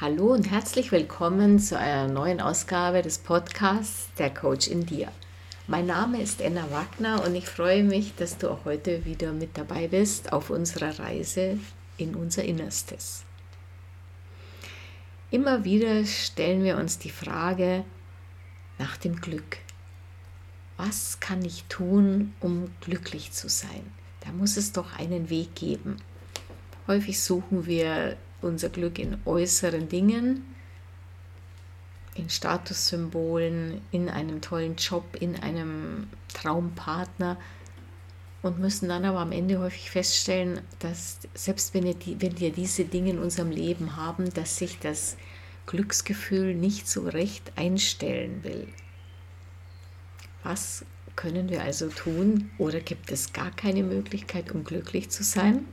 Hallo und herzlich willkommen zu einer neuen Ausgabe des Podcasts Der Coach in dir. Mein Name ist Enna Wagner und ich freue mich, dass du auch heute wieder mit dabei bist auf unserer Reise in unser Innerstes. Immer wieder stellen wir uns die Frage nach dem Glück. Was kann ich tun, um glücklich zu sein? Da muss es doch einen Weg geben. Häufig suchen wir unser Glück in äußeren Dingen, in Statussymbolen, in einem tollen Job, in einem Traumpartner und müssen dann aber am Ende häufig feststellen, dass selbst wenn wir, die, wenn wir diese Dinge in unserem Leben haben, dass sich das Glücksgefühl nicht so recht einstellen will. Was können wir also tun oder gibt es gar keine Möglichkeit, um glücklich zu sein?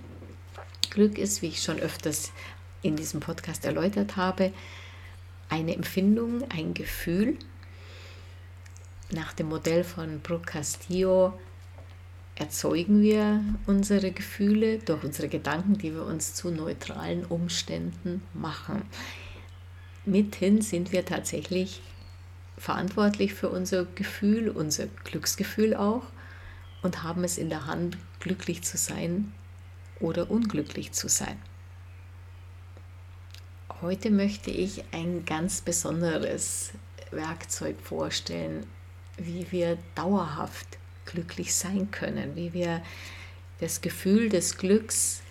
Glück ist, wie ich schon öfters in diesem Podcast erläutert habe, eine Empfindung, ein Gefühl. Nach dem Modell von Brooke Castillo erzeugen wir unsere Gefühle durch unsere Gedanken, die wir uns zu neutralen Umständen machen. Mithin sind wir tatsächlich verantwortlich für unser Gefühl, unser Glücksgefühl auch und haben es in der Hand, glücklich zu sein oder unglücklich zu sein. Heute möchte ich ein ganz besonderes Werkzeug vorstellen, wie wir dauerhaft glücklich sein können, wie wir das Gefühl des Glücks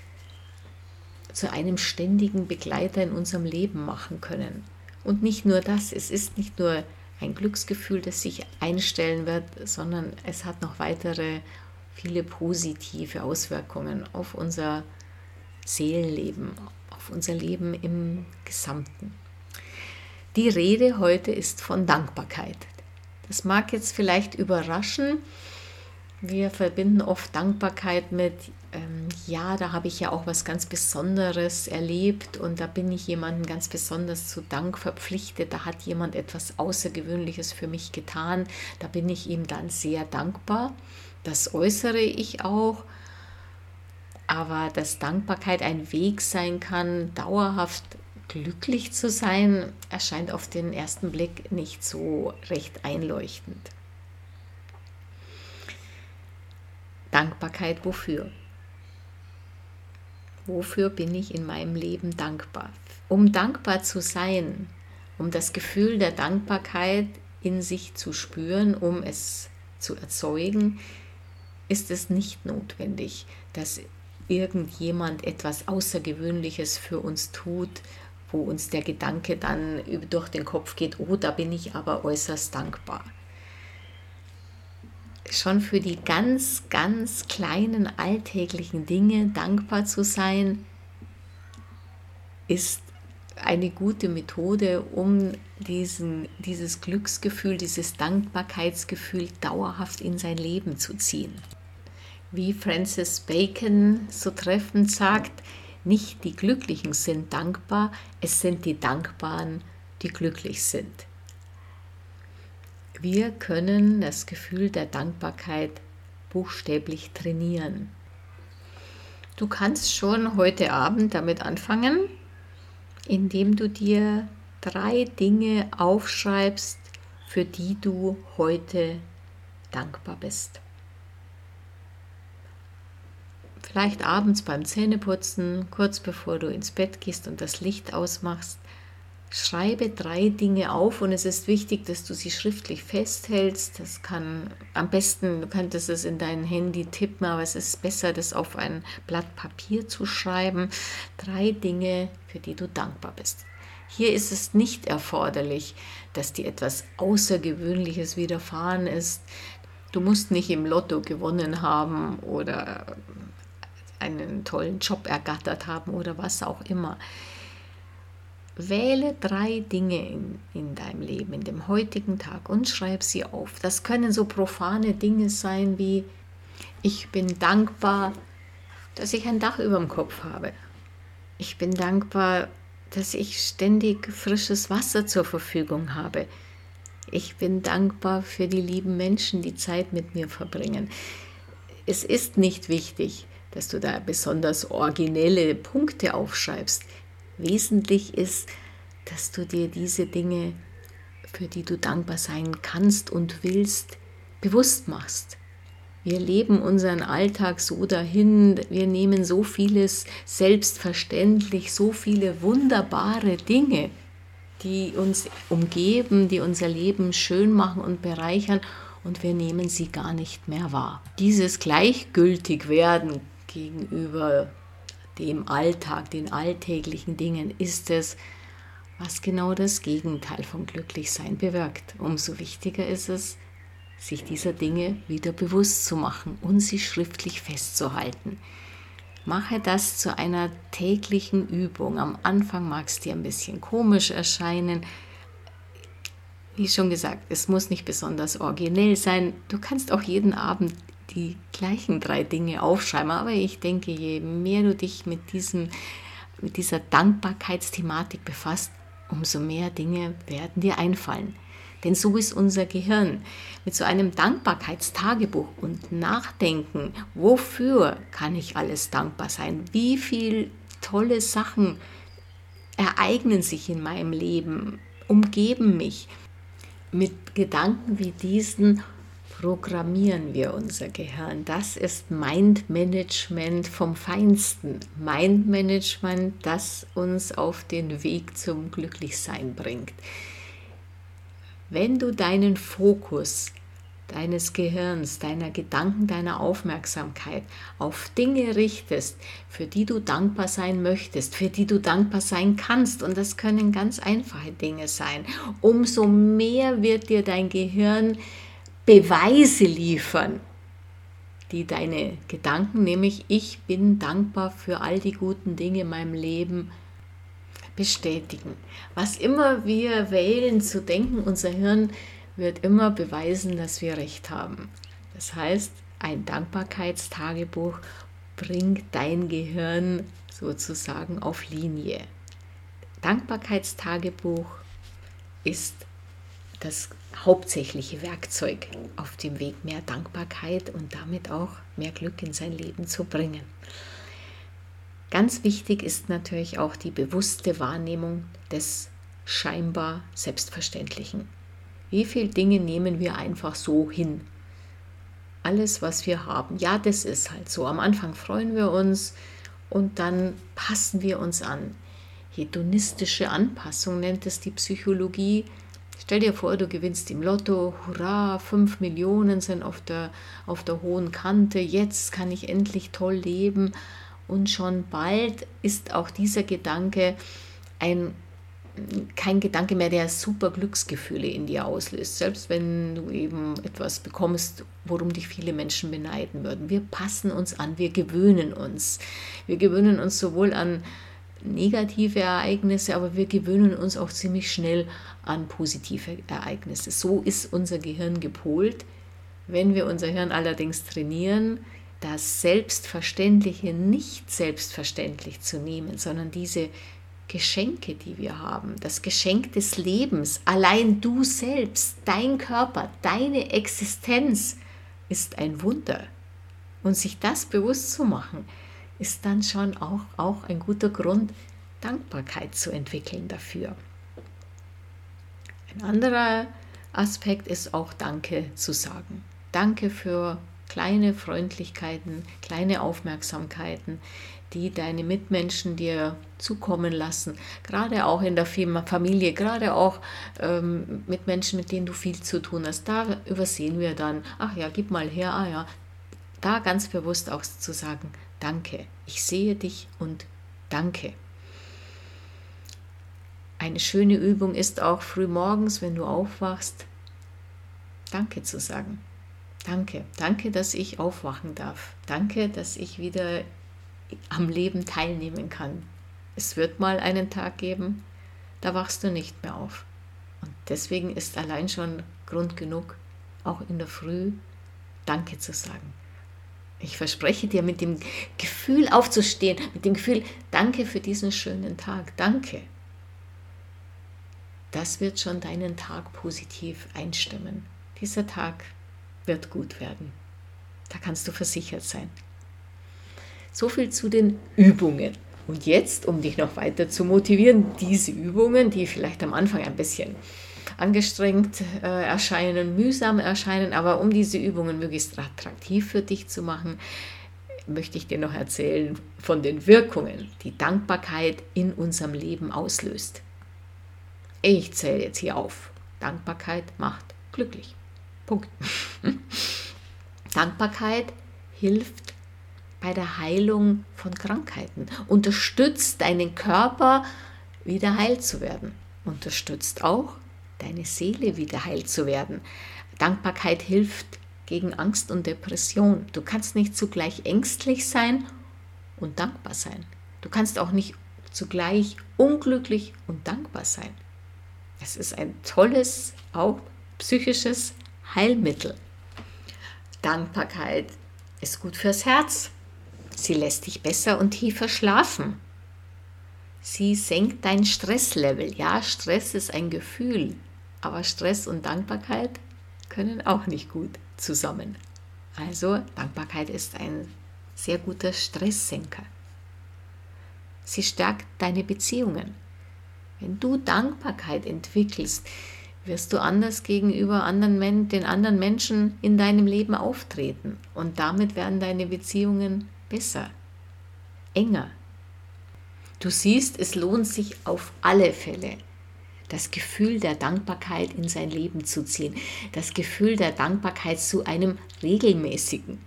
zu einem ständigen Begleiter in unserem Leben machen können. Und nicht nur das, es ist nicht nur ein Glücksgefühl, das sich einstellen wird, sondern es hat noch weitere viele positive Auswirkungen auf unser Seelenleben, unser Leben im Gesamten. Die Rede heute ist von Dankbarkeit. Das mag jetzt vielleicht überraschen. Wir verbinden oft Dankbarkeit mit, ähm, ja, da habe ich ja auch was ganz Besonderes erlebt und da bin ich jemandem ganz besonders zu Dank verpflichtet. Da hat jemand etwas Außergewöhnliches für mich getan. Da bin ich ihm dann sehr dankbar. Das äußere ich auch aber dass Dankbarkeit ein Weg sein kann, dauerhaft glücklich zu sein, erscheint auf den ersten Blick nicht so recht einleuchtend. Dankbarkeit wofür? Wofür bin ich in meinem Leben dankbar? Um dankbar zu sein, um das Gefühl der Dankbarkeit in sich zu spüren, um es zu erzeugen, ist es nicht notwendig, dass irgendjemand etwas Außergewöhnliches für uns tut, wo uns der Gedanke dann durch den Kopf geht, oh, da bin ich aber äußerst dankbar. Schon für die ganz, ganz kleinen alltäglichen Dinge dankbar zu sein, ist eine gute Methode, um diesen, dieses Glücksgefühl, dieses Dankbarkeitsgefühl dauerhaft in sein Leben zu ziehen wie Francis Bacon so treffend sagt, nicht die Glücklichen sind dankbar, es sind die Dankbaren, die glücklich sind. Wir können das Gefühl der Dankbarkeit buchstäblich trainieren. Du kannst schon heute Abend damit anfangen, indem du dir drei Dinge aufschreibst, für die du heute dankbar bist. Vielleicht abends beim Zähneputzen, kurz bevor du ins Bett gehst und das Licht ausmachst, schreibe drei Dinge auf und es ist wichtig, dass du sie schriftlich festhältst. Das kann am besten, du könntest es in dein Handy tippen, aber es ist besser, das auf ein Blatt Papier zu schreiben. Drei Dinge, für die du dankbar bist. Hier ist es nicht erforderlich, dass dir etwas Außergewöhnliches widerfahren ist. Du musst nicht im Lotto gewonnen haben oder einen tollen Job ergattert haben oder was auch immer. Wähle drei Dinge in, in deinem Leben, in dem heutigen Tag und schreib sie auf. Das können so profane Dinge sein wie, ich bin dankbar, dass ich ein Dach über dem Kopf habe. Ich bin dankbar, dass ich ständig frisches Wasser zur Verfügung habe. Ich bin dankbar für die lieben Menschen, die Zeit mit mir verbringen. Es ist nicht wichtig, dass du da besonders originelle Punkte aufschreibst. Wesentlich ist, dass du dir diese Dinge, für die du dankbar sein kannst und willst, bewusst machst. Wir leben unseren Alltag so dahin, wir nehmen so vieles selbstverständlich, so viele wunderbare Dinge, die uns umgeben, die unser Leben schön machen und bereichern und wir nehmen sie gar nicht mehr wahr. Dieses gleichgültig werden gegenüber dem Alltag, den alltäglichen Dingen ist es, was genau das Gegenteil von Glücklichsein bewirkt. Umso wichtiger ist es, sich dieser Dinge wieder bewusst zu machen und sie schriftlich festzuhalten. Mache das zu einer täglichen Übung. Am Anfang mag es dir ein bisschen komisch erscheinen. Wie schon gesagt, es muss nicht besonders originell sein. Du kannst auch jeden Abend die gleichen drei Dinge aufschreiben. Aber ich denke, je mehr du dich mit, diesem, mit dieser Dankbarkeitsthematik befasst, umso mehr Dinge werden dir einfallen. Denn so ist unser Gehirn. Mit so einem Dankbarkeitstagebuch und Nachdenken, wofür kann ich alles dankbar sein? Wie viele tolle Sachen ereignen sich in meinem Leben, umgeben mich? Mit Gedanken wie diesen programmieren wir unser Gehirn. Das ist Mindmanagement vom Feinsten. Mindmanagement, das uns auf den Weg zum Glücklichsein bringt. Wenn du deinen Fokus deines Gehirns, deiner Gedanken, deiner Aufmerksamkeit auf Dinge richtest, für die du dankbar sein möchtest, für die du dankbar sein kannst, und das können ganz einfache Dinge sein, umso mehr wird dir dein Gehirn Beweise liefern, die deine Gedanken, nämlich ich bin dankbar für all die guten Dinge in meinem Leben, bestätigen. Was immer wir wählen zu denken, unser Hirn wird immer beweisen, dass wir recht haben. Das heißt, ein Dankbarkeitstagebuch bringt dein Gehirn sozusagen auf Linie. Dankbarkeitstagebuch ist das hauptsächliche Werkzeug auf dem Weg, mehr Dankbarkeit und damit auch mehr Glück in sein Leben zu bringen. Ganz wichtig ist natürlich auch die bewusste Wahrnehmung des scheinbar Selbstverständlichen. Wie viele Dinge nehmen wir einfach so hin? Alles, was wir haben, ja, das ist halt so. Am Anfang freuen wir uns und dann passen wir uns an. Hedonistische Anpassung nennt es die Psychologie. Stell dir vor, du gewinnst im Lotto, hurra, 5 Millionen sind auf der, auf der hohen Kante, jetzt kann ich endlich toll leben. Und schon bald ist auch dieser Gedanke ein, kein Gedanke mehr, der super Glücksgefühle in dir auslöst. Selbst wenn du eben etwas bekommst, worum dich viele Menschen beneiden würden. Wir passen uns an, wir gewöhnen uns. Wir gewöhnen uns sowohl an negative Ereignisse, aber wir gewöhnen uns auch ziemlich schnell an positive Ereignisse. So ist unser Gehirn gepolt. Wenn wir unser Hirn allerdings trainieren, das Selbstverständliche nicht selbstverständlich zu nehmen, sondern diese Geschenke, die wir haben, das Geschenk des Lebens, allein du selbst, dein Körper, deine Existenz ist ein Wunder. Und sich das bewusst zu machen, ist dann schon auch, auch ein guter Grund, Dankbarkeit zu entwickeln dafür. Ein anderer Aspekt ist auch Danke zu sagen. Danke für kleine Freundlichkeiten, kleine Aufmerksamkeiten, die deine Mitmenschen dir zukommen lassen, gerade auch in der Familie, gerade auch ähm, mit Menschen, mit denen du viel zu tun hast. Da übersehen wir dann, ach ja, gib mal her, ah ja, da ganz bewusst auch zu sagen, danke, ich sehe dich und danke. Eine schöne Übung ist auch früh morgens, wenn du aufwachst, Danke zu sagen. Danke, danke, dass ich aufwachen darf. Danke, dass ich wieder am Leben teilnehmen kann. Es wird mal einen Tag geben, da wachst du nicht mehr auf. Und deswegen ist allein schon Grund genug, auch in der Früh Danke zu sagen. Ich verspreche dir, mit dem Gefühl aufzustehen, mit dem Gefühl, danke für diesen schönen Tag, danke. Das wird schon deinen Tag positiv einstimmen. Dieser Tag wird gut werden. Da kannst du versichert sein. So viel zu den Übungen. Und jetzt, um dich noch weiter zu motivieren, diese Übungen, die vielleicht am Anfang ein bisschen angestrengt äh, erscheinen, mühsam erscheinen, aber um diese Übungen möglichst attraktiv für dich zu machen, möchte ich dir noch erzählen von den Wirkungen, die Dankbarkeit in unserem Leben auslöst. Ich zähle jetzt hier auf. Dankbarkeit macht glücklich. Punkt. Dankbarkeit hilft bei der Heilung von Krankheiten, unterstützt deinen Körper wieder heil zu werden, unterstützt auch deine Seele wieder heil zu werden. Dankbarkeit hilft gegen Angst und Depression. Du kannst nicht zugleich ängstlich sein und dankbar sein. Du kannst auch nicht zugleich unglücklich und dankbar sein. Es ist ein tolles, auch psychisches Heilmittel. Dankbarkeit ist gut fürs Herz. Sie lässt dich besser und tiefer schlafen. Sie senkt dein Stresslevel. Ja, Stress ist ein Gefühl, aber Stress und Dankbarkeit können auch nicht gut zusammen. Also Dankbarkeit ist ein sehr guter Stresssenker. Sie stärkt deine Beziehungen. Wenn du Dankbarkeit entwickelst, wirst du anders gegenüber anderen, den anderen Menschen in deinem Leben auftreten. Und damit werden deine Beziehungen besser, enger. Du siehst, es lohnt sich auf alle Fälle, das Gefühl der Dankbarkeit in sein Leben zu ziehen, das Gefühl der Dankbarkeit zu einem regelmäßigen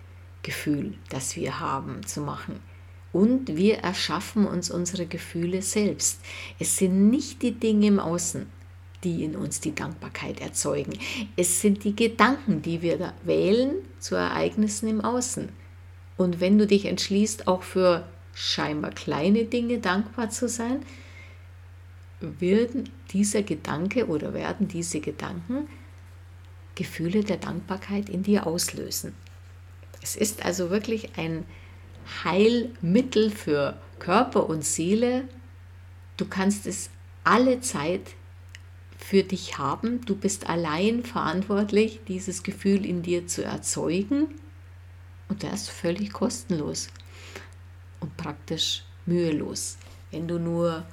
Gefühl, das wir haben, zu machen. Und wir erschaffen uns unsere Gefühle selbst. Es sind nicht die Dinge im Außen, die in uns die Dankbarkeit erzeugen. Es sind die Gedanken, die wir wählen zu Ereignissen im Außen. Und wenn du dich entschließt, auch für scheinbar kleine Dinge dankbar zu sein, werden dieser Gedanke oder werden diese Gedanken Gefühle der Dankbarkeit in dir auslösen. Es ist also wirklich ein Heilmittel für Körper und Seele. Du kannst es alle Zeit für dich haben. Du bist allein verantwortlich, dieses Gefühl in dir zu erzeugen. Und das völlig kostenlos und praktisch mühelos. Wenn du nur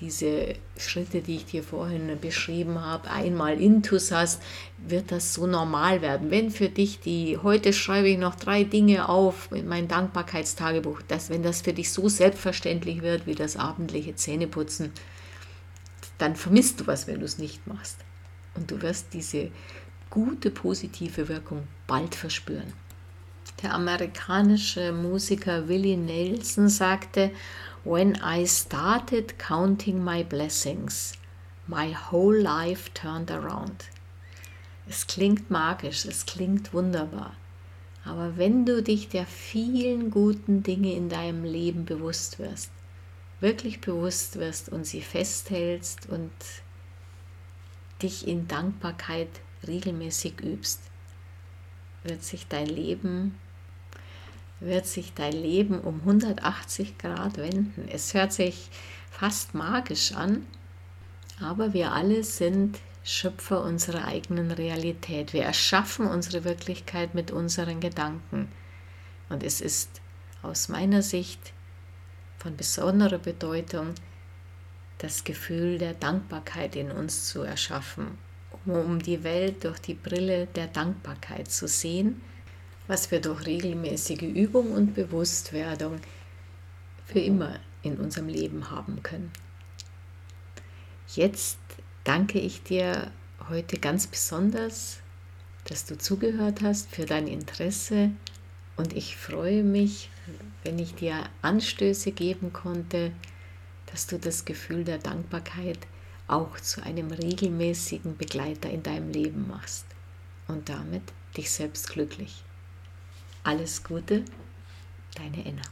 diese Schritte, die ich dir vorhin beschrieben habe, einmal intus hast, wird das so normal werden. Wenn für dich die, heute schreibe ich noch drei Dinge auf in mein Dankbarkeitstagebuch, dass wenn das für dich so selbstverständlich wird wie das abendliche Zähneputzen, dann vermisst du was, wenn du es nicht machst. Und du wirst diese gute positive Wirkung bald verspüren. Der amerikanische Musiker Willie Nelson sagte, When I started counting my blessings, my whole life turned around. Es klingt magisch, es klingt wunderbar. Aber wenn du dich der vielen guten Dinge in deinem Leben bewusst wirst, wirklich bewusst wirst und sie festhältst und dich in Dankbarkeit regelmäßig übst, wird sich dein Leben wird sich dein Leben um 180 Grad wenden. Es hört sich fast magisch an, aber wir alle sind Schöpfer unserer eigenen Realität. Wir erschaffen unsere Wirklichkeit mit unseren Gedanken. Und es ist aus meiner Sicht von besonderer Bedeutung, das Gefühl der Dankbarkeit in uns zu erschaffen, um die Welt durch die Brille der Dankbarkeit zu sehen was wir durch regelmäßige Übung und Bewusstwerdung für immer in unserem Leben haben können. Jetzt danke ich dir heute ganz besonders, dass du zugehört hast, für dein Interesse und ich freue mich, wenn ich dir Anstöße geben konnte, dass du das Gefühl der Dankbarkeit auch zu einem regelmäßigen Begleiter in deinem Leben machst und damit dich selbst glücklich. Alles Gute, deine Enna.